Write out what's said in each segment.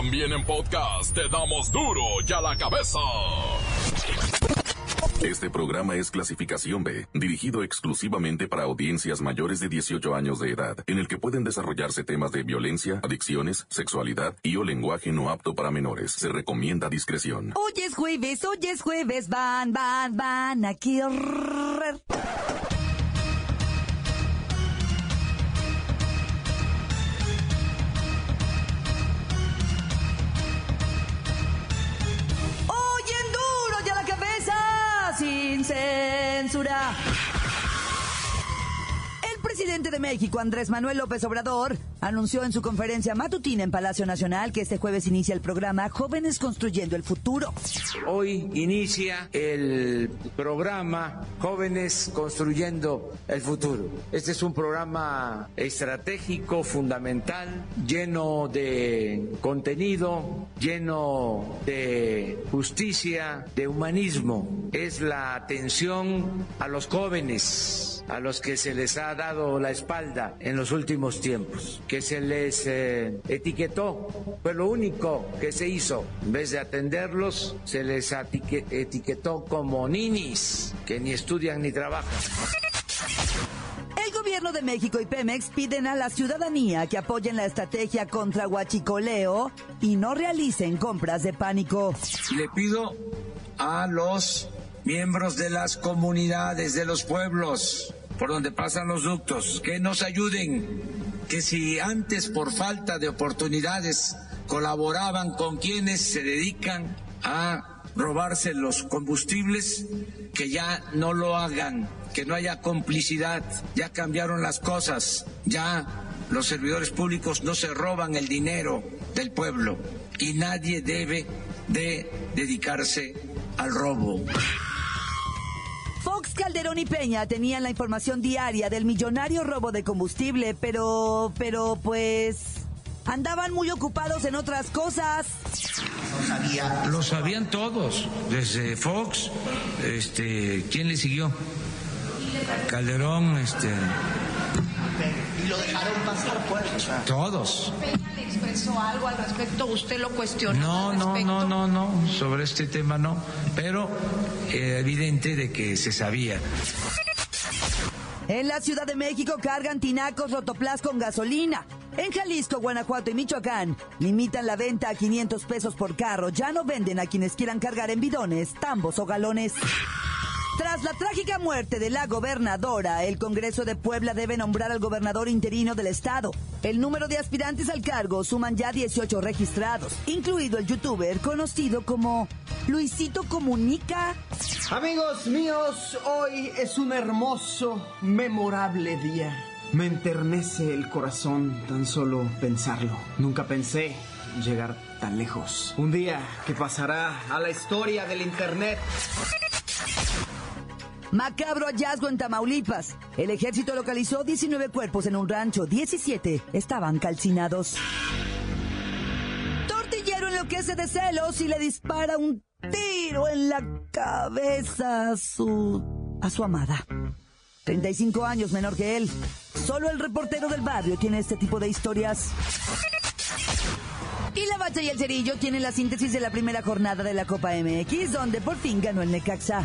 También en podcast te damos duro y a la cabeza. Este programa es clasificación B, dirigido exclusivamente para audiencias mayores de 18 años de edad, en el que pueden desarrollarse temas de violencia, adicciones, sexualidad y o lenguaje no apto para menores. Se recomienda discreción. Hoy es jueves, hoy es jueves, van, van, van a correr. Sin censura. Presidente de México, Andrés Manuel López Obrador, anunció en su conferencia matutina en Palacio Nacional que este jueves inicia el programa Jóvenes Construyendo el Futuro. Hoy inicia el programa Jóvenes Construyendo el Futuro. Este es un programa estratégico, fundamental, lleno de contenido, lleno de justicia, de humanismo. Es la atención a los jóvenes, a los que se les ha dado la espalda en los últimos tiempos, que se les eh, etiquetó. Fue lo único que se hizo. En vez de atenderlos, se les etiquetó como ninis, que ni estudian ni trabajan. El gobierno de México y Pemex piden a la ciudadanía que apoyen la estrategia contra huachicoleo y no realicen compras de pánico. Le pido a los miembros de las comunidades, de los pueblos, por donde pasan los ductos, que nos ayuden, que si antes por falta de oportunidades colaboraban con quienes se dedican a robarse los combustibles, que ya no lo hagan, que no haya complicidad, ya cambiaron las cosas, ya los servidores públicos no se roban el dinero del pueblo y nadie debe de dedicarse al robo. Fox, Calderón y Peña tenían la información diaria del millonario robo de combustible, pero, pero pues andaban muy ocupados en otras cosas. Lo sabían todos, desde Fox, este, ¿quién le siguió? Calderón, este, lo dejaron pasar, todos. Le expresó algo al respecto, usted lo cuestionó. No, no, no, no, no, sobre este tema no, pero eh, evidente de que se sabía. En la Ciudad de México cargan tinacos rotoplas con gasolina. En Jalisco, Guanajuato y Michoacán limitan la venta a 500 pesos por carro. Ya no venden a quienes quieran cargar en bidones, tambos o galones. Tras la trágica muerte de la gobernadora, el Congreso de Puebla debe nombrar al gobernador interino del estado. El número de aspirantes al cargo suman ya 18 registrados, incluido el youtuber conocido como Luisito Comunica. Amigos míos, hoy es un hermoso, memorable día. Me enternece el corazón tan solo pensarlo. Nunca pensé llegar tan lejos. Un día que pasará a la historia del Internet. Macabro hallazgo en Tamaulipas. El ejército localizó 19 cuerpos en un rancho. 17 estaban calcinados. Tortillero enloquece de celos y le dispara un tiro en la cabeza a su... a su amada. 35 años menor que él. Solo el reportero del barrio tiene este tipo de historias. Y la bacha y el cerillo tienen la síntesis de la primera jornada de la Copa MX, donde por fin ganó el Necaxa.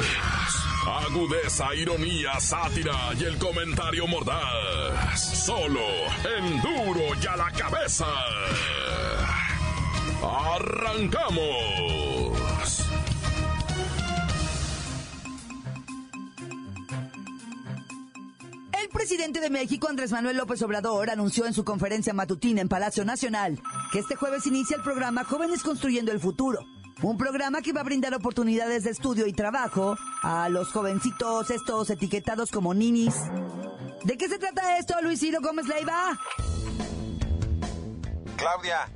Agudeza, ironía, sátira y el comentario mordaz. Solo en duro y a la cabeza. ¡Arrancamos! El presidente de México, Andrés Manuel López Obrador, anunció en su conferencia matutina en Palacio Nacional que este jueves inicia el programa Jóvenes Construyendo el Futuro. Un programa que va a brindar oportunidades de estudio y trabajo a los jovencitos estos etiquetados como ninis. ¿De qué se trata esto, Luis Ciro Gómez Leiva? Claudia,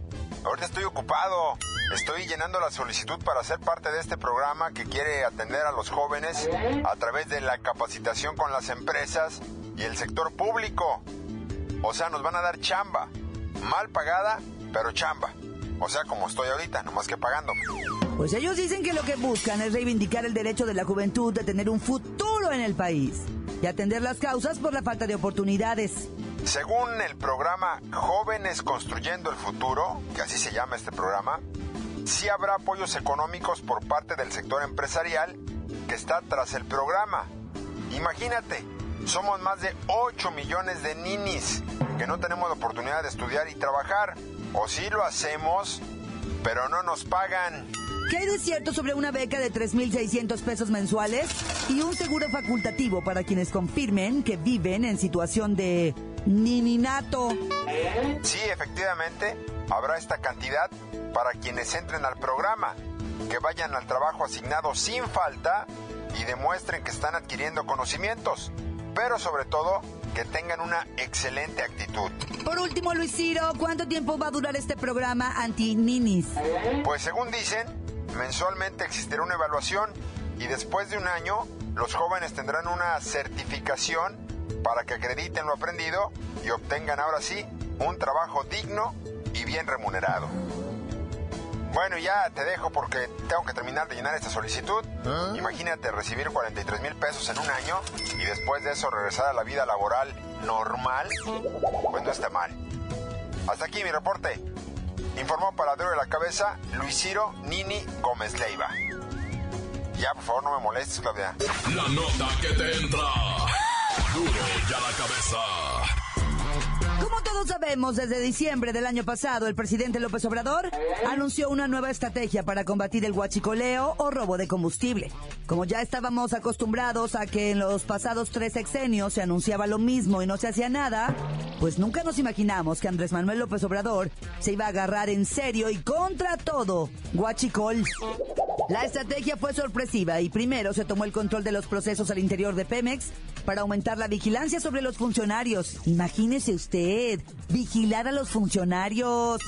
Ahorita estoy ocupado. Estoy llenando la solicitud para ser parte de este programa que quiere atender a los jóvenes a través de la capacitación con las empresas y el sector público. O sea, nos van a dar chamba. Mal pagada, pero chamba. O sea, como estoy ahorita, nomás que pagando. Pues ellos dicen que lo que buscan es reivindicar el derecho de la juventud de tener un futuro en el país y atender las causas por la falta de oportunidades. Según el programa Jóvenes Construyendo el Futuro, que así se llama este programa, sí habrá apoyos económicos por parte del sector empresarial que está tras el programa. Imagínate, somos más de 8 millones de ninis que no tenemos la oportunidad de estudiar y trabajar. O sí lo hacemos, pero no nos pagan. ¿Qué hay de cierto sobre una beca de 3.600 pesos mensuales y un seguro facultativo para quienes confirmen que viven en situación de nininato? Sí, efectivamente, habrá esta cantidad para quienes entren al programa, que vayan al trabajo asignado sin falta y demuestren que están adquiriendo conocimientos, pero sobre todo que tengan una excelente actitud. Por último, Luis Ciro, ¿cuánto tiempo va a durar este programa anti-ninis? Pues según dicen, mensualmente existirá una evaluación y después de un año los jóvenes tendrán una certificación para que acrediten lo aprendido y obtengan ahora sí un trabajo digno y bien remunerado. Bueno, ya te dejo porque tengo que terminar de llenar esta solicitud. Imagínate recibir 43 mil pesos en un año y después de eso regresar a la vida laboral normal. Pues no está mal. Hasta aquí mi reporte. Informó para Duro de la Cabeza Luis Ciro Nini Gómez Leiva. Ya, por favor, no me molestes, Claudia. La nota que te entra. Duro ya la cabeza. Todos sabemos, desde diciembre del año pasado, el presidente López Obrador anunció una nueva estrategia para combatir el huachicoleo o robo de combustible. Como ya estábamos acostumbrados a que en los pasados tres sexenios se anunciaba lo mismo y no se hacía nada, pues nunca nos imaginamos que Andrés Manuel López Obrador se iba a agarrar en serio y contra todo huachicol. La estrategia fue sorpresiva y primero se tomó el control de los procesos al interior de Pemex para aumentar la vigilancia sobre los funcionarios. Imagínese usted, vigilar a los funcionarios.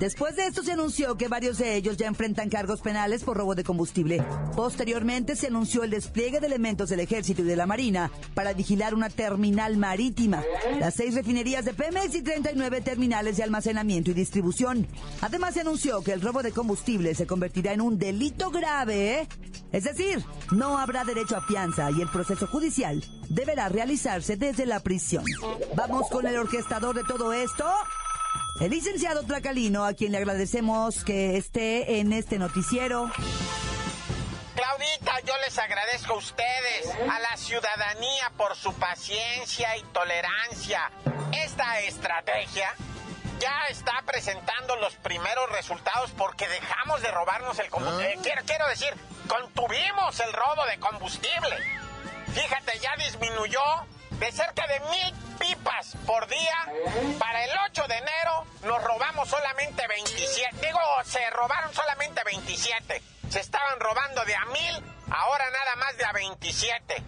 Después de esto se anunció que varios de ellos ya enfrentan cargos penales por robo de combustible. Posteriormente se anunció el despliegue de elementos del ejército y de la marina para vigilar una terminal marítima, las seis refinerías de Pemex y 39 terminales de almacenamiento y distribución. Además se anunció que el robo de combustible se convertirá en un delito grave, ¿eh? es decir, no habrá derecho a fianza y el proceso judicial deberá realizarse desde la prisión. Vamos con el orquestador de todo esto. El licenciado Tracalino, a quien le agradecemos que esté en este noticiero. Claudita, yo les agradezco a ustedes, a la ciudadanía por su paciencia y tolerancia. Esta estrategia ya está presentando los primeros resultados porque dejamos de robarnos el combustible. Quiero, quiero decir, contuvimos el robo de combustible. Fíjate, ya disminuyó de cerca de mil pipas por día. Para el 8 de enero nos robamos solamente 27. Digo, se robaron solamente 27. Se estaban robando de a mil, ahora nada más de a 27.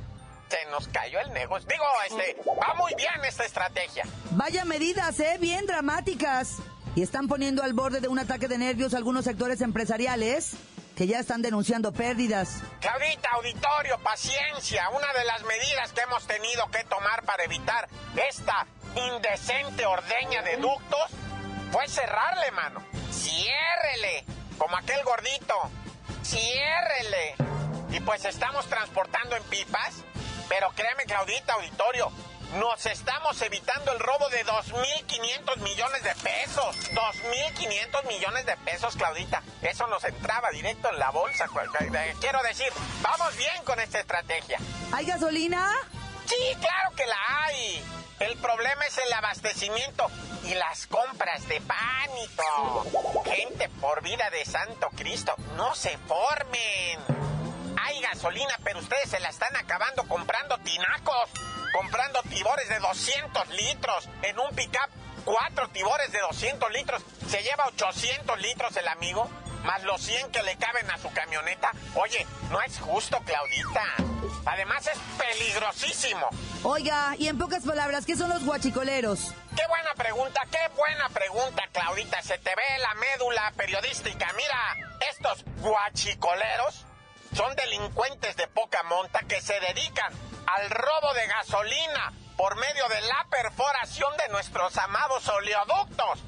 Se nos cayó el negocio. Digo, este, va muy bien esta estrategia. Vaya medidas, ¿eh? Bien dramáticas. Y están poniendo al borde de un ataque de nervios algunos sectores empresariales que ya están denunciando pérdidas. Claudita, auditorio, paciencia. Una de las medidas que hemos tenido que tomar para evitar esta indecente ordeña de ductos fue cerrarle, mano. Ciérrele, como aquel gordito. Ciérrele. Y pues estamos transportando en pipas. Pero créeme, Claudita, auditorio, nos estamos evitando el robo de 2.500 millones de pesos. 2.500 millones de pesos, Claudita. Eso nos entraba directo en la bolsa. Quiero decir, vamos bien con esta estrategia. ¿Hay gasolina? Sí, claro que la hay. El problema es el abastecimiento y las compras de pánico. Gente, por vida de Santo Cristo, no se formen. Hay gasolina, pero ustedes se la están acabando comprando tinacos comprando tibores de 200 litros en un pickup. Cuatro tibores de 200 litros. Se lleva 800 litros el amigo, más los 100 que le caben a su camioneta. Oye, no es justo, Claudita. Además es peligrosísimo. Oiga, y en pocas palabras, ¿qué son los guachicoleros? Qué buena pregunta, qué buena pregunta, Claudita Claudita, se te ve la médula periodística. Mira, estos guachicoleros son delincuentes de poca monta que se dedican al robo de gasolina por medio de la perforación de nuestros amados oleoductos.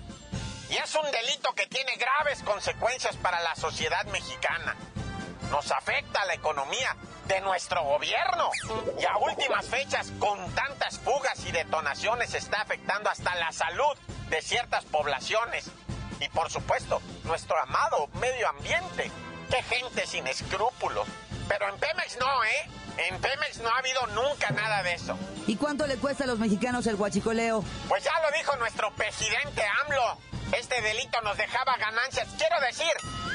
Y es un delito que tiene graves consecuencias para la sociedad mexicana. Nos afecta la economía de nuestro gobierno. Y a últimas fechas, con tantas fugas y detonaciones, está afectando hasta la salud de ciertas poblaciones. Y por supuesto, nuestro amado medio ambiente. ¡Qué gente sin escrúpulos! Pero en Pemex no, ¿eh? En Pemex no ha habido nunca nada de eso. ¿Y cuánto le cuesta a los mexicanos el guachicoleo? Pues ya lo dijo nuestro presidente AMLO. Este delito nos dejaba ganancias. Quiero decir,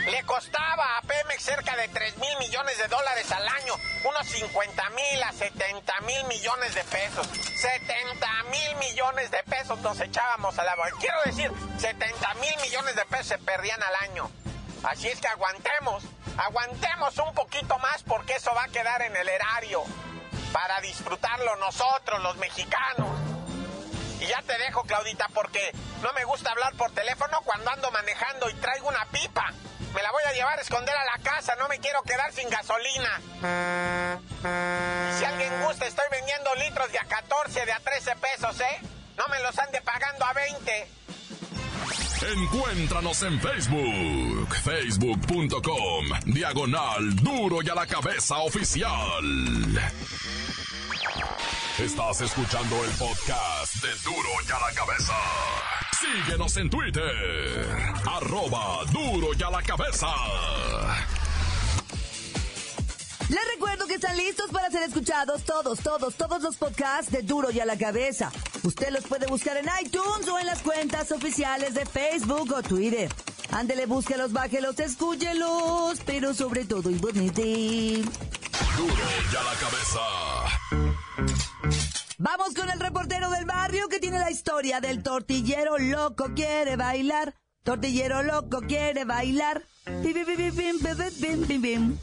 le costaba a Pemex cerca de 3 mil millones de dólares al año. Unos 50 mil a 70 mil millones de pesos. 70 mil millones de pesos nos echábamos a la... Quiero decir, 70 mil millones de pesos se perdían al año. Así es que aguantemos, aguantemos un poquito más porque eso va a quedar en el erario para disfrutarlo nosotros, los mexicanos. Y ya te dejo, Claudita, porque no me gusta hablar por teléfono cuando ando manejando y traigo una pipa. Me la voy a llevar a esconder a la casa, no me quiero quedar sin gasolina. Y si alguien gusta, estoy vendiendo litros de a 14, de a 13 pesos, ¿eh? No me los ande pagando a 20. Encuéntranos en Facebook, facebook.com, diagonal duro y a la cabeza oficial. Estás escuchando el podcast de duro y a la cabeza. Síguenos en Twitter, arroba duro y a la cabeza. Les recuerdo que están listos para ser escuchados todos, todos, todos los podcasts de Duro y a la Cabeza. Usted los puede buscar en iTunes o en las cuentas oficiales de Facebook o Twitter. Ándele, búsquelos, bájelos, escúchelos, pero sobre todo bonito. Duro y a la cabeza. Vamos con el reportero del barrio que tiene la historia del tortillero loco quiere bailar. Tortillero loco quiere bailar. Bim, bim, bim,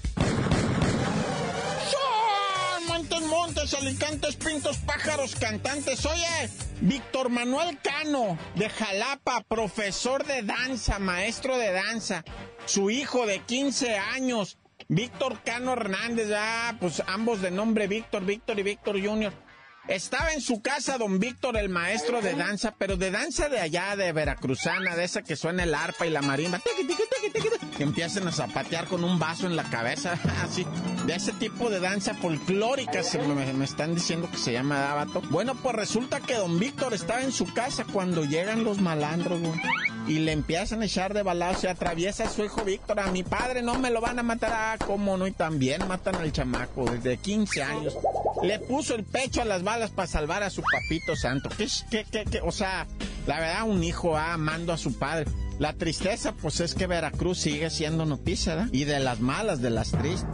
Montes, montes, alicantes, pintos, pájaros, cantantes. Oye, Víctor Manuel Cano, de Jalapa, profesor de danza, maestro de danza. Su hijo de 15 años, Víctor Cano Hernández, ah, pues ambos de nombre Víctor, Víctor y Víctor Junior. Estaba en su casa don Víctor, el maestro de danza, pero de danza de allá, de veracruzana, de esa que suena el arpa y la marimba, que empiezan a zapatear con un vaso en la cabeza, así, de ese tipo de danza folclórica, se me, me están diciendo que se llama Dábato. Bueno, pues resulta que don Víctor estaba en su casa cuando llegan los malandros, güey, y le empiezan a echar de balazo, se atraviesa a su hijo Víctor, a mi padre no me lo van a matar, ah, cómo no, y también matan al chamaco, desde 15 años. Le puso el pecho a las balas para salvar a su papito santo. ¿Qué, qué, qué? O sea, la verdad, un hijo ah, amando a su padre. La tristeza, pues es que Veracruz sigue siendo noticia, ¿verdad? Y de las malas, de las tristes.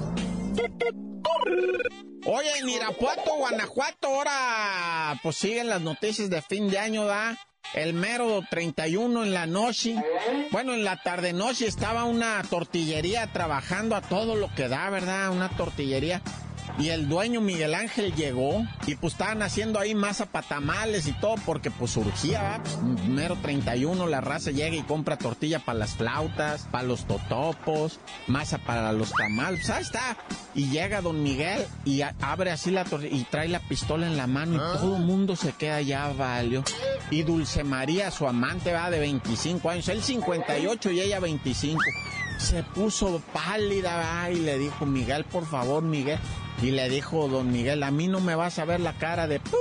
Oye, en Irapuato, Guanajuato, ahora pues siguen las noticias de fin de año, ¿da? El mero 31 en la noche. Bueno, en la tarde noche estaba una tortillería trabajando a todo lo que da, ¿verdad? Una tortillería. Y el dueño Miguel Ángel llegó y pues estaban haciendo ahí masa para tamales y todo porque pues surgía, ¿va? Pues, mero 31 la raza llega y compra tortilla para las flautas, para los totopos, masa para los tamales, pues ahí está. Y llega don Miguel y abre así la tortilla y trae la pistola en la mano y todo el mundo se queda ya, valió. Y Dulce María, su amante, va de 25 años, él 58 y ella 25 se puso pálida ¿va? y le dijo, Miguel, por favor, Miguel. Y le dijo don Miguel, a mí no me vas a ver la cara de... pu-".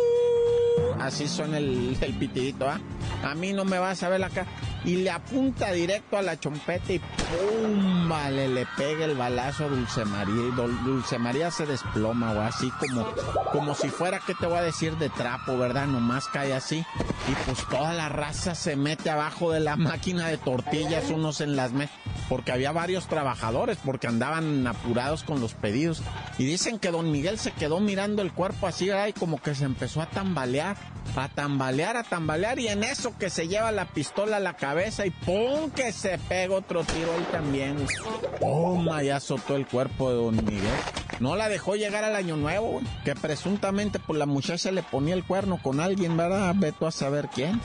Así suena el, el pitidito, ¿ah? A mí no me vas a ver la cara. Y le apunta directo a la chompeta y ¡pum! Vale, le pega el balazo a Dulce María. Y Dul- Dulce María se desploma, o así como, como si fuera, ¿qué te voy a decir? De trapo, ¿verdad? Nomás cae así. Y pues toda la raza se mete abajo de la máquina de tortillas, unos en las mesas porque había varios trabajadores, porque andaban apurados con los pedidos. Y dicen que don Miguel se quedó mirando el cuerpo así, ¿verdad? como que se empezó a tambalear, a tambalear, a tambalear, y en eso que se lleva la pistola a la cabeza y ¡pum! que se pega otro tiro ahí también. ¡Pum! Ya azotó el cuerpo de don Miguel. No la dejó llegar al año nuevo, que presuntamente pues la muchacha le ponía el cuerno con alguien, ¿verdad? Veto a saber quién.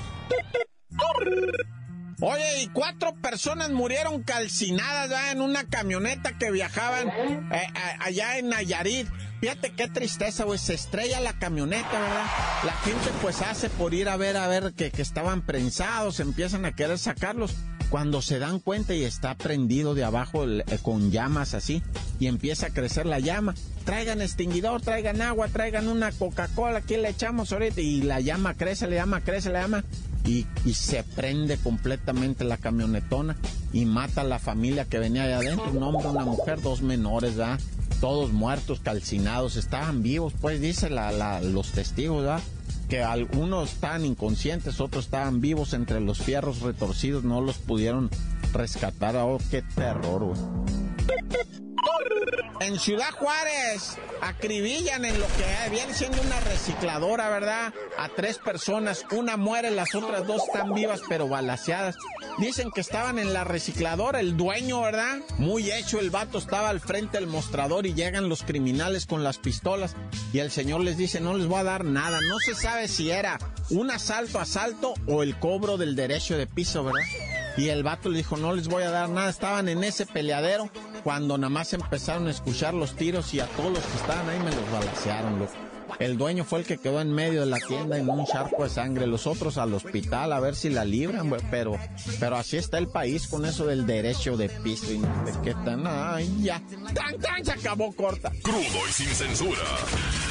Oye, y cuatro personas murieron calcinadas ¿verdad? en una camioneta que viajaban eh, allá en Nayarit. Fíjate qué tristeza, güey. Se estrella la camioneta, ¿verdad? La gente pues hace por ir a ver, a ver que, que estaban prensados, empiezan a querer sacarlos. Cuando se dan cuenta y está prendido de abajo eh, con llamas así y empieza a crecer la llama. Traigan extinguidor, traigan agua, traigan una Coca-Cola, aquí le echamos ahorita y la llama crece, la llama crece, la llama y, se prende completamente la camionetona y mata a la familia que venía de adentro, un hombre, una mujer, dos menores, ¿verdad? Todos muertos, calcinados, estaban vivos, pues dice los testigos, ¿verdad? que algunos estaban inconscientes, otros estaban vivos entre los fierros retorcidos, no los pudieron rescatar. Oh, qué terror, güey. En Ciudad Juárez acribillan en lo que viene siendo una recicladora, ¿verdad? A tres personas, una muere, las otras dos están vivas pero balaseadas. Dicen que estaban en la recicladora, el dueño, ¿verdad? Muy hecho, el vato estaba al frente del mostrador y llegan los criminales con las pistolas y el señor les dice, no les voy a dar nada. No se sabe si era un asalto, asalto o el cobro del derecho de piso, ¿verdad? Y el vato le dijo, no les voy a dar nada. Estaban en ese peleadero cuando nada más empezaron a escuchar los tiros y a todos los que estaban ahí me los balacearon, El dueño fue el que quedó en medio de la tienda en un charco de sangre, los otros al hospital a ver si la libran, pero, pero así está el país con eso del derecho de piso y de qué tan, ay, ya, tan, tan, se acabó corta. Crudo y sin censura,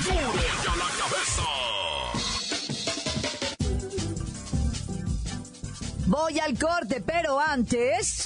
duro y a la cabeza. Voy al corte, pero antes...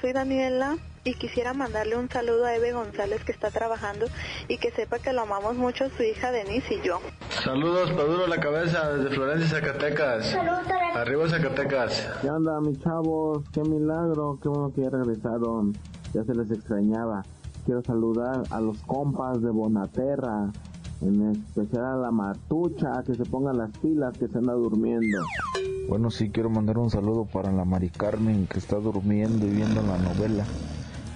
soy Daniela y quisiera mandarle un saludo a Eve González que está trabajando y que sepa que lo amamos mucho su hija Denise y yo. Saludos para duro la cabeza desde Florencia, Zacatecas. Arriba Zacatecas. ¿Qué onda mis chavos? Qué milagro, qué bueno que ya regresaron. Ya se les extrañaba. Quiero saludar a los compas de Bonaterra, en especial a la Matucha, que se pongan las pilas, que se anda durmiendo. Bueno, sí, quiero mandar un saludo para la Mari Carmen, que está durmiendo y viendo la novela.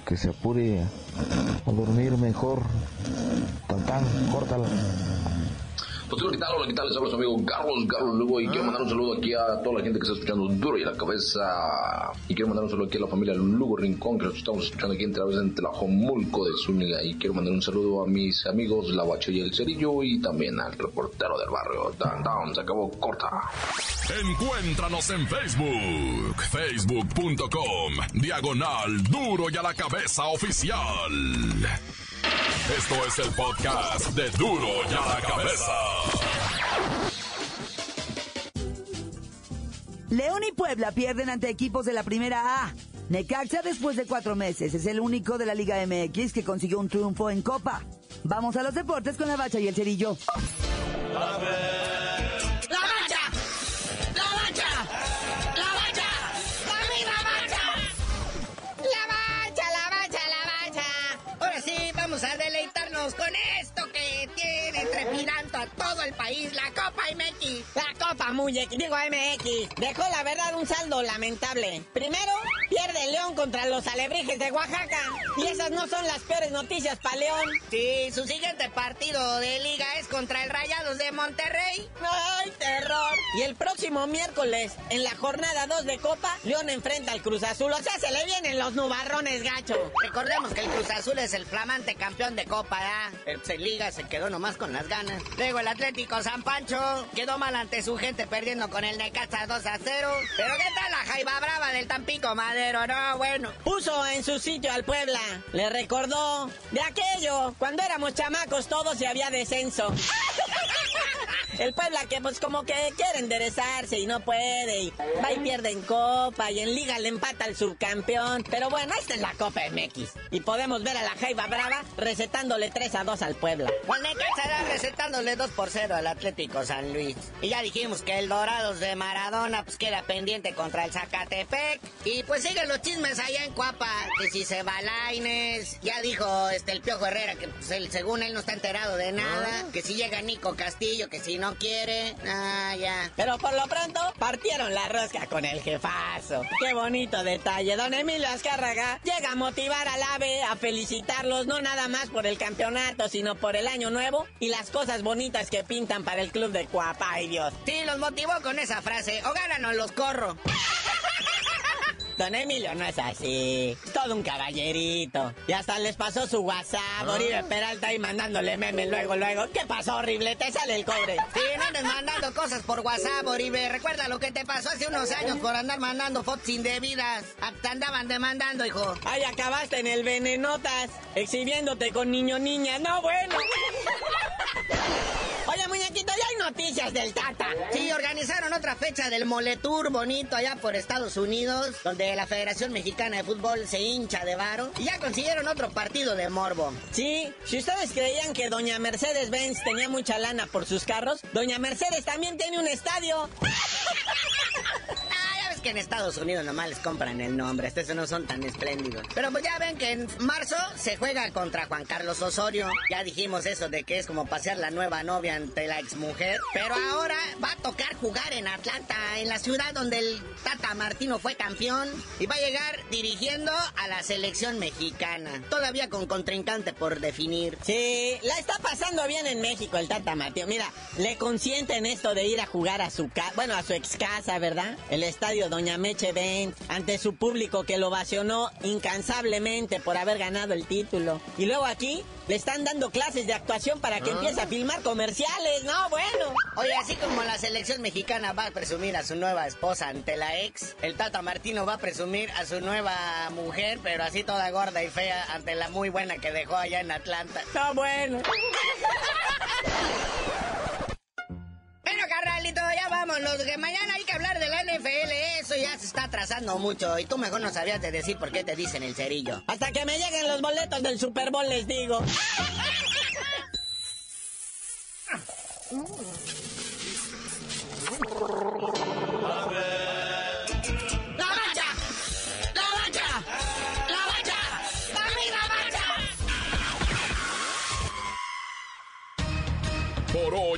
Que se apure a dormir mejor. Tan tan, córtala. Pues ¿qué tal? Hola, ¿qué tal? Les habla su amigo Carlos, Carlos Lugo y quiero mandar un saludo aquí a toda la gente que está escuchando Duro y a la cabeza. Y quiero mandar un saludo aquí a la familia Lugo Rincón que nos estamos escuchando aquí en través de Tlajomulco de Zúñiga. Y quiero mandar un saludo a mis amigos La Bache y el Cerillo y también al reportero del barrio. Dan, down, se acabó corta. Encuéntranos en Facebook, facebook.com, diagonal Duro y a la cabeza oficial. Esto es el podcast de Duro y a la cabeza. León y Puebla pierden ante equipos de la primera A. Necaxa después de cuatro meses es el único de la Liga MX que consiguió un triunfo en Copa. Vamos a los deportes con la bacha y el cerillo. Con esto que tiene trepidando a todo el país, la Copa MX. La Copa MX, digo MX, dejó la verdad un saldo lamentable. Primero, pierde León contra los alebrijes de Oaxaca. Y esas no son las peores noticias para León. Sí, su siguiente partido de liga es contra el Rayados de Monterrey. ¡Ay, terror! Y el próximo miércoles, en la jornada 2 de Copa, León enfrenta al Cruz Azul. O sea, se le vienen los nubarrones gacho. Recordemos que el Cruz Azul es el flamante campeón de Copa, ¿eh? El Liga se quedó nomás con las ganas. Luego el Atlético San Pancho quedó mal ante su gente perdiendo con el Necaxa 2 a 0. Pero ¿qué tal la Jaiba Brava del Tampico Madero? No, bueno. Puso en su sitio al Puebla. Le recordó de aquello, cuando éramos chamacos todos y había descenso. El Puebla que pues como que quiere enderezarse y no puede, y va y pierde en Copa, y en Liga le empata al subcampeón. Pero bueno, esta es la Copa MX. Y podemos ver a la Jaiba Brava recetándole 3 a 2 al Puebla. Pues Necaxa recetándole 2 por 0 al Atlético San Luis. Y ya dijimos que el Dorados de Maradona pues queda pendiente contra el Zacatepec. Y pues siguen los chismes allá en Cuapa, que si se va Laines, ya dijo este el Piojo Herrera que pues, él, según él no está enterado de nada, Ah. que si llega Nico Castillo, que si no quiere, ah, ya. Pero por lo pronto partieron la rosca con el jefazo. Qué bonito detalle. Don Emilio Azcárraga llega a motivar al AVE, a felicitarlos, no nada más por el campeonato, sino por el año nuevo y las cosas bonitas que pintan para el club de Cuapa. Ay Sí, los motivó con esa frase, o ganan o los corro. Don Emilio no es así. Todo un caballerito. Y hasta les pasó su WhatsApp. Oribe Peralta ahí mandándole meme luego, luego. ¿Qué pasó, horrible? Te sale el cobre. Sí, no andes mandando cosas por WhatsApp, Oribe. Recuerda lo que te pasó hace unos años por andar mandando fotos indebidas. Ah, Te andaban demandando, hijo. Ay, acabaste en el Venenotas, exhibiéndote con niño niña. No, bueno. Oye, muñequito, ya hay noticias del Tata. Sí, organizaron otra fecha del Moletour bonito allá por Estados Unidos, donde la Federación Mexicana de Fútbol se hincha de varo. Y ya consiguieron otro partido de morbo. Sí, si ustedes creían que doña Mercedes Benz tenía mucha lana por sus carros, doña Mercedes también tiene un estadio. Que en Estados Unidos nomás les compran el nombre, estos no son tan espléndidos. Pero pues ya ven que en marzo se juega contra Juan Carlos Osorio. Ya dijimos eso de que es como pasear la nueva novia ante la exmujer. Pero ahora va a tocar jugar en Atlanta, en la ciudad donde el Tata Martino fue campeón. Y va a llegar dirigiendo a la selección mexicana. Todavía con contrincante por definir. Sí, la está pasando bien en México el Tata Mateo. Mira, le consienten esto de ir a jugar a su casa, bueno, a su ex casa, ¿verdad? El estadio Doña Meche Benz, ante su público que lo ovacionó incansablemente por haber ganado el título. Y luego aquí le están dando clases de actuación para que Ah. empiece a filmar comerciales. No, bueno. Oye, así como la selección mexicana va a presumir a su nueva esposa ante la ex, el Tata Martino va a presumir a su nueva mujer, pero así toda gorda y fea, ante la muy buena que dejó allá en Atlanta. Está bueno. vámonos, que mañana hay que hablar de la NFL, eso ya se está atrasando mucho, y tú mejor no sabías de decir por qué te dicen el cerillo. Hasta que me lleguen los boletos del Super Bowl les digo.